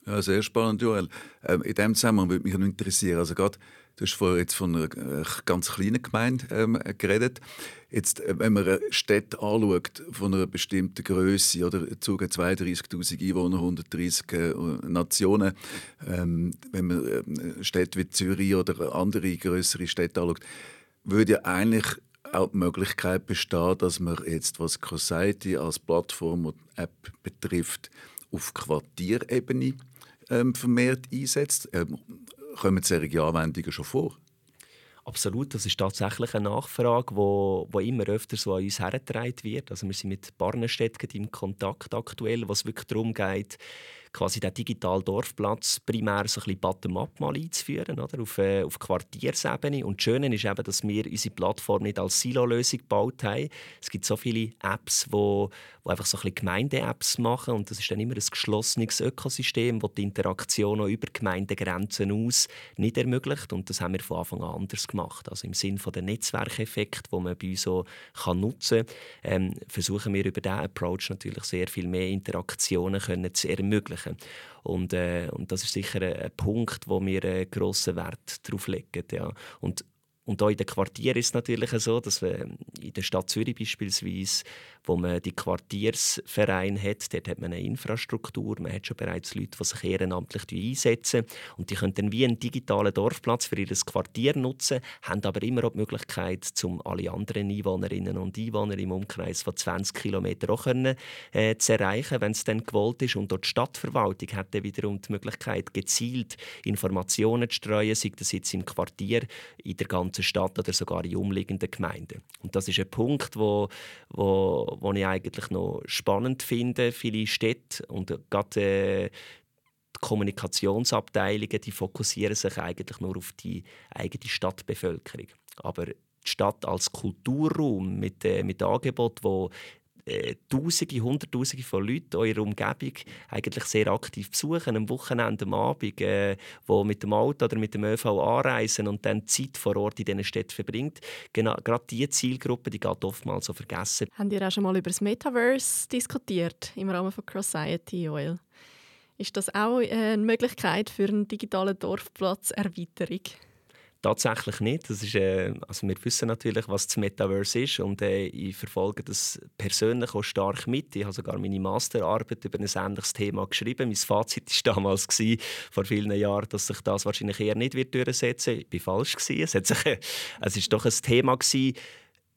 Ja, sehr spannend, Joel. Ähm, in dem Zusammenhang würde mich noch interessieren, also gerade, du hast vorher jetzt von einer äh, ganz kleinen Gemeinde ähm, geredet. Jetzt, äh, wenn man eine Stadt anschaut von einer bestimmten Größe oder Zug 32'000 Einwohner, 130 äh, Nationen, ähm, wenn man äh, Städte wie Zürich oder andere größere Städte anschaut, würde ja eigentlich auch die Möglichkeit bestehen, dass man jetzt, was Society als Plattform und App betrifft, auf Quartierebene ähm, vermehrt einsetzt? Ähm, kommen solche Anwendungen schon vor? Absolut, das ist tatsächlich eine Nachfrage, wo immer öfter so an uns hergetragen wird. Also wir sind mit Barnenstädten im Kontakt aktuell, was wirklich darum geht, quasi den digitalen Dorfplatz primär so ein bisschen bottom-up mal einzuführen, oder? Auf, äh, auf Quartiersebene. Und das Schöne ist eben, dass wir unsere Plattform nicht als Silo-Lösung gebaut haben. Es gibt so viele Apps, die wo, wo einfach so ein bisschen Gemeinde-Apps machen und das ist dann immer ein geschlossenes Ökosystem, das die Interaktion auch über Gemeindegrenzen aus nicht ermöglicht und das haben wir von Anfang an anders gemacht. Also im Sinne von der Netzwerkeffekt, wo man bei uns so kann nutzen ähm, versuchen wir über diesen Approach natürlich sehr viel mehr Interaktionen können zu ermöglichen. Und, äh, und das ist sicher ein, ein Punkt, wo wir einen grossen Wert darauf legen. Ja. Und und auch in den Quartieren ist es natürlich so, dass wir in der Stadt Zürich beispielsweise, wo man die Quartiersvereine hat, dort hat man eine Infrastruktur, man hat schon bereits Leute, die sich ehrenamtlich einsetzen und die können dann wie einen digitalen Dorfplatz für ihr Quartier nutzen, haben aber immer auch die Möglichkeit, um alle anderen Einwohnerinnen und Einwohner im Umkreis von 20 Kilometern auch können, äh, zu erreichen, wenn es dann gewollt ist. Und dort die Stadtverwaltung hat dann wiederum die Möglichkeit, gezielt Informationen zu streuen, sei das jetzt im Quartier, in der ganzen ganzen Stadt oder sogar in umliegenden Gemeinden. Und das ist ein Punkt, wo, wo, wo ich eigentlich noch spannend finde. Viele Städte und gerade äh, die Kommunikationsabteilungen, die fokussieren sich eigentlich nur auf die eigene Stadtbevölkerung. Aber die Stadt als Kulturraum mit, äh, mit Angeboten, wo äh, Tausende, Hunderttausende von Leuten ihrer Umgebung eigentlich sehr aktiv besuchen, am Wochenende, am Abend, äh, wo mit dem Auto oder mit dem ÖV anreisen und dann Zeit vor Ort in diesen Städten verbringt. Genau, gerade diese Zielgruppe, die geht oftmals so vergessen. Haben ihr auch schon mal über das Metaverse diskutiert im Rahmen von Crossciety Oil? Ist das auch äh, eine Möglichkeit für eine digitale Dorfplatzerweiterung? Tatsächlich nicht. Das ist, äh, also wir wissen natürlich, was das Metaverse ist und äh, ich verfolge das persönlich auch stark mit. Ich habe sogar meine Masterarbeit über ein ähnliches Thema geschrieben. Mein Fazit war damals, gewesen, vor vielen Jahren, dass sich das wahrscheinlich eher nicht wird durchsetzen wird. Ich war falsch. Gewesen. Es, sich, äh, doch ein Thema. Gewesen.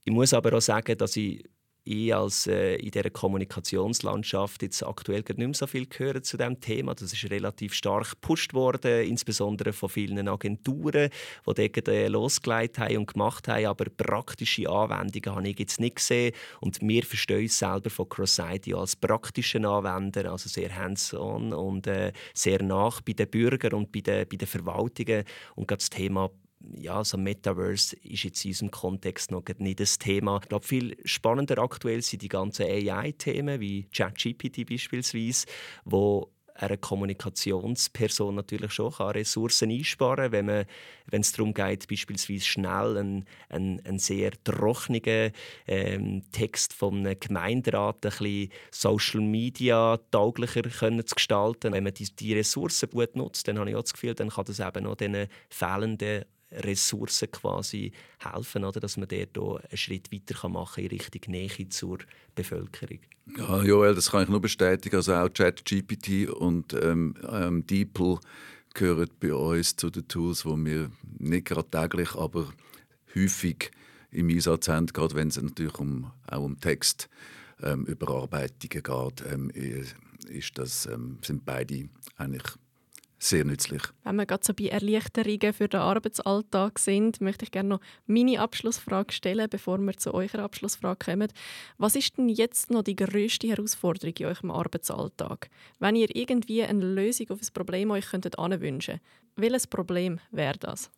Ich muss aber auch sagen, dass ich ich als äh, in dieser Kommunikationslandschaft jetzt aktuell nicht mehr so viel höre zu diesem Thema. Das ist relativ stark gepusht worden, insbesondere von vielen Agenturen, die dort äh, losgelegt haben und gemacht haben. Aber praktische Anwendungen habe ich jetzt nicht gesehen. Und wir verstehen uns selber von CrossID als praktischen Anwender, also sehr hands-on und äh, sehr nach bei den Bürgern und bei den, bei den Verwaltungen. Und das Thema ja, so Metaverse ist jetzt in unserem Kontext noch nicht das Thema. Ich glaube, viel spannender aktuell sind die ganzen AI-Themen, wie ChatGPT beispielsweise, wo eine Kommunikationsperson natürlich schon kann Ressourcen einsparen kann, wenn, man, wenn es darum geht, beispielsweise schnell einen, einen, einen sehr trockenen ähm, Text von einem Gemeinderat ein bisschen Social Media tauglicher können zu gestalten. Wenn man die, die Ressourcen gut nutzt, dann habe ich auch das Gefühl, dann kann das eben auch diesen fehlenden Ressourcen quasi helfen, oder? dass man dort einen Schritt weiter machen kann in Richtung Nähe zur Bevölkerung. Ja, Joel, das kann ich nur bestätigen. Also auch ChatGPT und ähm, ähm, DeepL gehören bei uns zu den Tools, die wir nicht gerade täglich, aber häufig im Einsatz haben, gerade wenn es natürlich um, auch um Textüberarbeitungen ähm, geht, ähm, ist das, ähm, sind beide eigentlich sehr nützlich. Wenn wir gerade so bei Erleichterungen für den Arbeitsalltag sind, möchte ich gerne noch meine Abschlussfrage stellen, bevor wir zu eurer Abschlussfrage kommen. Was ist denn jetzt noch die größte Herausforderung in eurem Arbeitsalltag? Wenn ihr irgendwie eine Lösung auf ein Problem euch könntet anwünschen, welches Problem wäre das?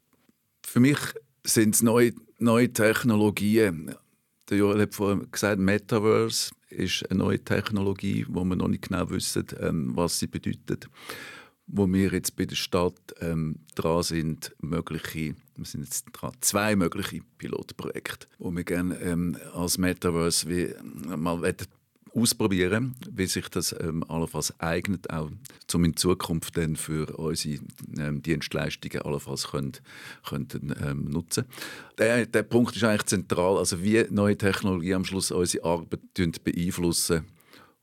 Für mich sind es neue, neue Technologien. Der Joel hat vorhin gesagt, Metaverse ist eine neue Technologie, wo wir noch nicht genau wissen, ähm, was sie bedeutet wo wir jetzt bei der Stadt ähm, dran sind, mögliche, wir sind jetzt dran, zwei mögliche Pilotprojekte, wo wir gerne ähm, als Metaverse wie, äh, mal ausprobieren, wie sich das ähm, allenfalls eignet, auch um in Zukunft dann für unsere ähm, Dienstleistungen allenfalls können, könnten ähm, nutzen. Der, der Punkt ist eigentlich zentral, also wie neue Technologie am Schluss unsere Arbeit beeinflussen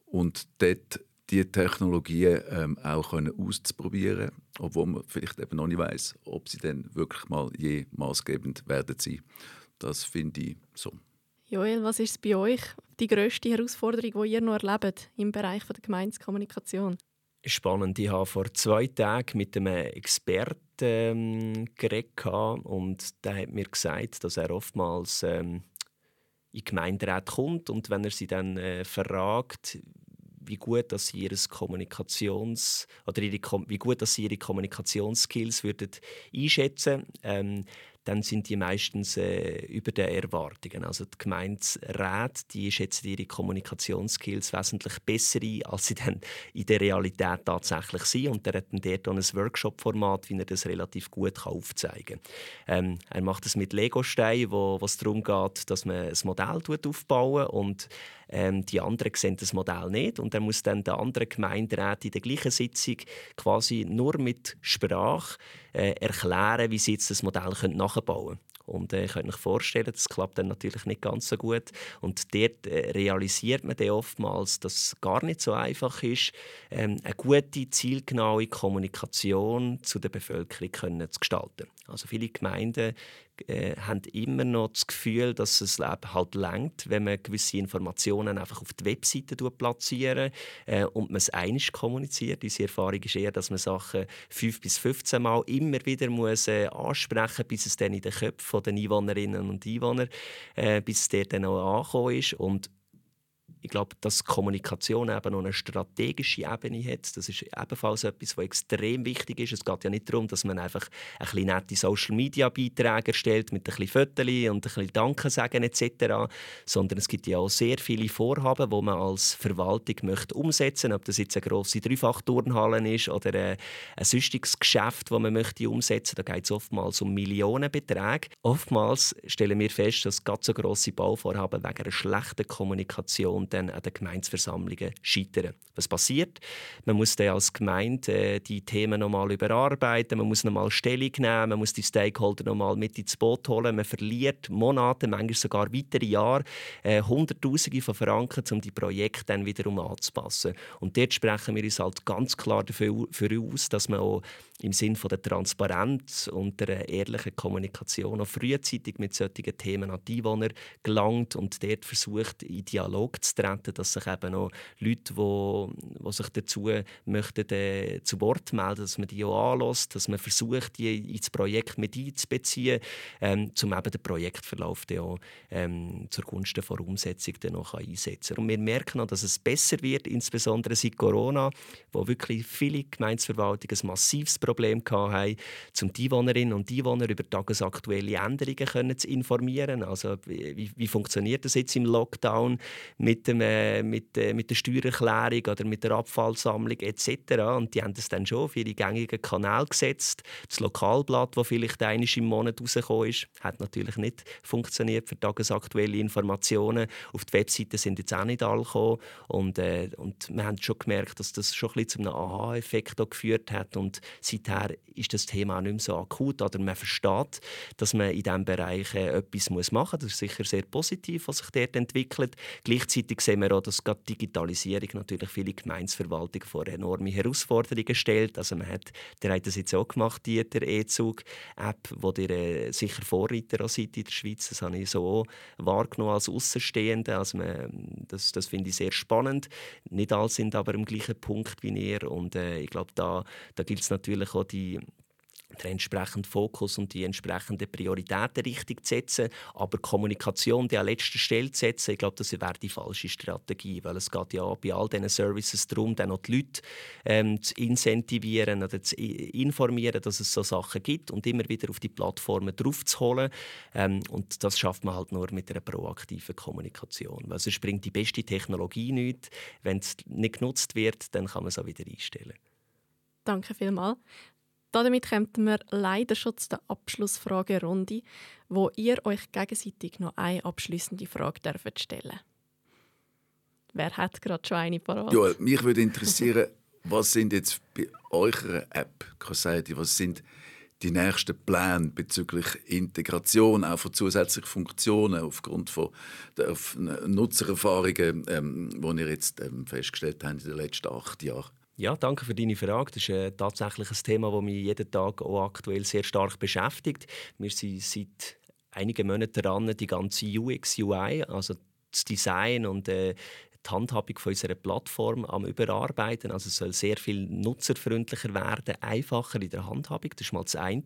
und dort die Technologien ähm, auch können auszuprobieren, obwohl man vielleicht eben noch nicht weiß, ob sie dann wirklich mal je maßgebend werden sein. Das finde ich so. Joel, was ist bei euch die grösste Herausforderung, die ihr noch erlebt im Bereich der Gemeindekommunikation? Spannend. Ich habe vor zwei Tagen mit einem Experten ähm, geredet und der hat mir gesagt, dass er oftmals ähm, in Gemeinderat kommt und wenn er sie dann äh, fragt, wie gut dass sie ihre Kommunikations oder ihre, wie gut dass sie ihre Kommunikationsskills würden einschätzen ähm, dann sind die meistens äh, über den Erwartungen. Also die Gemeinderäte die schätzen ihre Kommunikationsskills wesentlich besser ein, als sie dann in der Realität tatsächlich sind. Und er hat dann dort ein Workshop-Format, wie er das relativ gut aufzeigen kann. Ähm, er macht es mit Lego-Steinen, wo es darum geht, dass man ein Modell aufbauen und ähm, die anderen sehen das Modell nicht und er muss dann den anderen Gemeinderäten in der gleichen Sitzung quasi nur mit Sprache äh, erklären, wie sie jetzt das Modell nachbauen können. Und äh, könnt euch vorstellen, das klappt dann natürlich nicht ganz so gut. Und dort äh, realisiert man dann oftmals, dass es gar nicht so einfach ist, ähm, eine gute, zielgenaue Kommunikation zu der Bevölkerung können zu gestalten. Also viele Gemeinden äh, haben immer noch das Gefühl, dass es halt langt, wenn man gewisse Informationen einfach auf die Webseite platzieren äh, und man es einig kommuniziert. Unsere Erfahrung ist eher, dass man Sachen fünf bis 15 Mal immer wieder muss, äh, ansprechen bis es dann in den Köpfen der Einwohnerinnen und Einwohner, äh, bis es dann auch angekommen ist. Und ich glaube, dass Kommunikation eben noch eine strategische Ebene hat. Das ist ebenfalls etwas, was extrem wichtig ist. Es geht ja nicht darum, dass man einfach ein bisschen nette Social-Media-Beiträge erstellt mit ein bisschen Fotos und ein bisschen Danke sagen etc., sondern es gibt ja auch sehr viele Vorhaben, die man als Verwaltung möchte umsetzen möchte. Ob das jetzt eine grosse Dreifach-Turnhalle ist oder ein, ein sonstiges Geschäft, das man möchte umsetzen möchte, da geht es oftmals um Millionenbeträge. Oftmals stellen wir fest, dass ganz so grosse Bauvorhaben wegen einer schlechten Kommunikation dann an den Gemeinsversammlungen scheitern. Was passiert? Man muss dann als Gemeinde äh, die Themen nochmal überarbeiten, man muss nochmal Stellung nehmen, man muss die Stakeholder nochmal mit ins Boot holen, man verliert Monate, manchmal sogar weitere Jahre, äh, Hunderttausende von Franken, um die Projekte dann wiederum anzupassen. Und dort sprechen wir uns halt ganz klar dafür, aus, dass man auch im Sinne von der Transparenz und der ehrlichen Kommunikation auch frühzeitig mit solchen Themen an die Einwohner gelangt und dort versucht, in Dialog zu treten, dass sich eben auch Leute, die, die sich dazu möchten, äh, zu Wort melden, dass man die auch anlässt, dass man versucht, die ins Projekt mit einzubeziehen, ähm, um eben den Projektverlauf dann auch ähm, zugunsten der Umsetzung dann noch einsetzen Und wir merken auch, dass es besser wird, insbesondere seit Corona, wo wirklich viele Gemeindeverwaltungen ein massives Problem hatten, um die Einwohnerinnen und Einwohner über tagesaktuelle Änderungen können zu informieren. Also wie, wie funktioniert das jetzt im Lockdown mit dem, äh, mit, äh, mit der Steuererklärung oder mit der Abfallsammlung etc. Und die haben das dann schon auf ihre gängigen Kanäle gesetzt. Das Lokalblatt, das vielleicht einmal im Monat rausgekommen ist, hat natürlich nicht funktioniert für tagesaktuelle Informationen. Auf die Webseite sind jetzt auch nicht alle gekommen. Und, äh, und wir haben schon gemerkt, dass das schon ein bisschen zu einem Aha-Effekt geführt hat. Und seither ist das Thema auch nicht mehr so akut. Oder man versteht, dass man in diesem Bereich äh, etwas machen muss. Das ist sicher sehr positiv, was sich dort entwickelt. Gleichzeitig sehen wir auch, dass gerade Digitalisierung natürlich viele Gemeinsverwaltungen vor enorme Herausforderungen stellt. Also man hat, der hat das jetzt auch gemacht, die der E-Zug-App, wo ihr äh, sicher Vorreiter seid in der Schweiz. Das habe ich so wahrgenommen als Außenstehende. Also man, das, das finde ich sehr spannend. Nicht alle sind aber am gleichen Punkt wie ihr und äh, ich glaube, da, da gilt es natürlich auch die den entsprechenden Fokus und die entsprechenden Prioritäten richtig zu setzen. Aber Kommunikation die an letzter Stelle zu setzen, ich glaube, das wäre die falsche Strategie, weil es geht ja bei all diesen Services darum, dann auch die Leute ähm, zu incentivieren oder zu informieren, dass es so Sachen gibt und immer wieder auf die Plattformen draufzuholen. Ähm, und das schafft man halt nur mit einer proaktiven Kommunikation, weil sonst bringt die beste Technologie nichts. Wenn es nicht genutzt wird, dann kann man es auch wieder einstellen. Danke vielmals. Damit kommen wir leider schon zu der Abschlussfragerunde, wo ihr euch gegenseitig noch eine abschließende Frage dürft stellen Wer hat gerade schon eine parat? Ja, mich würde interessieren, was sind jetzt bei eurer App, Crossetti, was sind die nächsten Pläne bezüglich Integration, auch von zusätzlichen Funktionen aufgrund von der Nutzererfahrungen, ähm, die ihr jetzt ähm, festgestellt habt in den letzten acht Jahren? Ja, danke für deine Frage. Das ist äh, tatsächlich ein Thema, das mich jeden Tag auch aktuell sehr stark beschäftigt. Wir sind seit einigen Monaten dran, die ganze UX, UI, also das Design und äh, die Handhabung von unserer Plattform am überarbeiten. Also es soll sehr viel nutzerfreundlicher werden, einfacher in der Handhabung. Das ist mal das eine.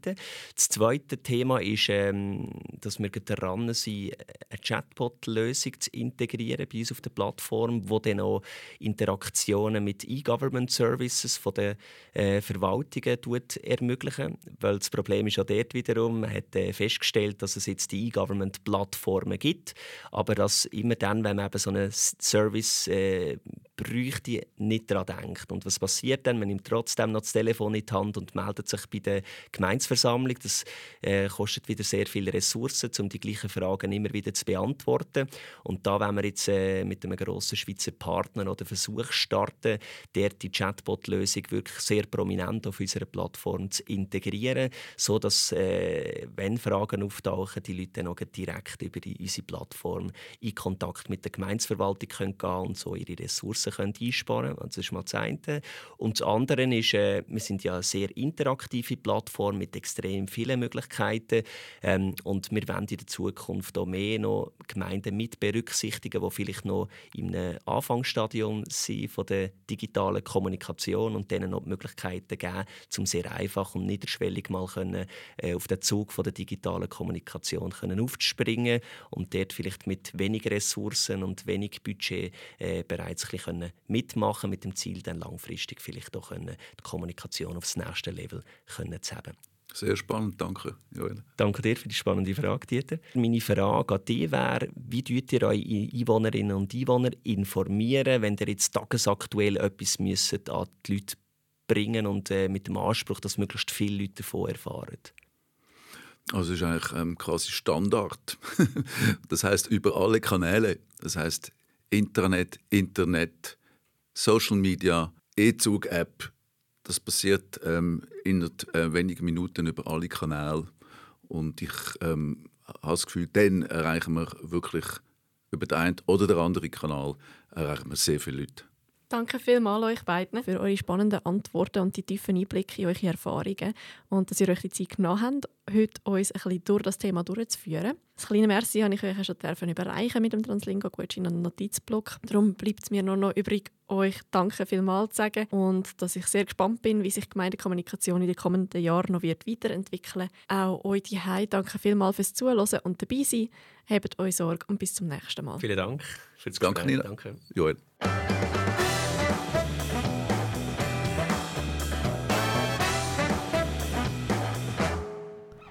Das zweite Thema ist, ähm, dass wir daran sind, eine Chatbot-Lösung zu integrieren bei uns auf der Plattform, wo dann auch Interaktionen mit E-Government-Services von den äh, Verwaltungen ermöglichen. Weil das Problem ist auch dort wiederum, man hat äh, festgestellt, dass es jetzt die E-Government-Plattformen gibt, aber dass immer dann, wenn man eben so einen Service äh, bräuchte, nicht daran denkt. Und was passiert dann? Man nimmt trotzdem noch das Telefon in die Hand und meldet sich bei der Gemeinsversammlung. Das äh, kostet wieder sehr viele Ressourcen, um die gleichen Fragen immer wieder zu beantworten. Und da wenn wir jetzt äh, mit einem grossen Schweizer Partner oder Versuch starten, der die Chatbot-Lösung wirklich sehr prominent auf unserer Plattform zu integrieren, so dass äh, wenn Fragen auftauchen, die Leute dann auch direkt über die, unsere Plattform in Kontakt mit der Gemeinsverwaltung können und so ihre Ressourcen können einsparen können. Das ist mal das eine. Und das andere ist, äh, wir sind ja eine sehr interaktive Plattform mit extrem vielen Möglichkeiten ähm, und wir wollen in der Zukunft auch mehr noch Gemeinden mit berücksichtigen, die vielleicht noch im Anfangsstadium sind von der digitalen Kommunikation und denen noch die Möglichkeiten geben, um sehr einfach und niederschwellig mal können, äh, auf den Zug von der digitalen Kommunikation können aufzuspringen und dort vielleicht mit wenig Ressourcen und wenig Budget äh, bereits ein können mitmachen mit dem Ziel, dann langfristig vielleicht auch können, die Kommunikation aufs nächste Level können zu haben. Sehr spannend, danke, Joel. Danke dir für die spannende Frage, Dieter. Meine Frage an dich wäre, wie tut ihr eure Einwohnerinnen und Einwohner informieren, wenn ihr jetzt tagesaktuell etwas müsst an die Leute bringen und äh, mit dem Anspruch, dass möglichst viele Leute davon erfahren? Also es ist eigentlich ähm, quasi Standard. das heißt über alle Kanäle. Das heißt Internet, Internet, Social Media, E-Zug-App. Das passiert ähm, in äh, wenigen Minuten über alle Kanäle. Und ich ähm, habe das Gefühl, dann erreichen wir wirklich über den einen oder den anderen Kanal erreichen wir sehr viele Leute. Danke vielmals euch beiden für eure spannenden Antworten und die tiefen Einblicke in eure Erfahrungen und dass ihr euch die Zeit genommen habt, heute uns ein bisschen durch das Thema durchzuführen. Das kleine Merci habe ich euch schon überreichen mit dem Translingo Gutschein und Notizblock. Darum bleibt es mir nur noch übrig, euch Danke vielmals zu sagen und dass ich sehr gespannt bin, wie sich Gemeindekommunikation in den kommenden Jahren noch wird weiterentwickeln wird. Auch euch die danke vielmals fürs Zuhören und dabei sein. Habt euch Sorge und bis zum nächsten Mal. Vielen Dank für das Danke, Nina. Danke. Joel.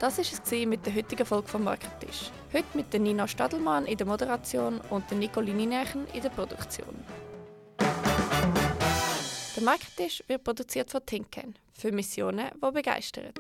Das war es mit der heutigen Folge vom Marketisch. Heute mit der Nina Stadelmann in der Moderation und der Nicoline Nächen in der Produktion. Der Marketisch wird produziert von Tinken für Missionen, die begeistern.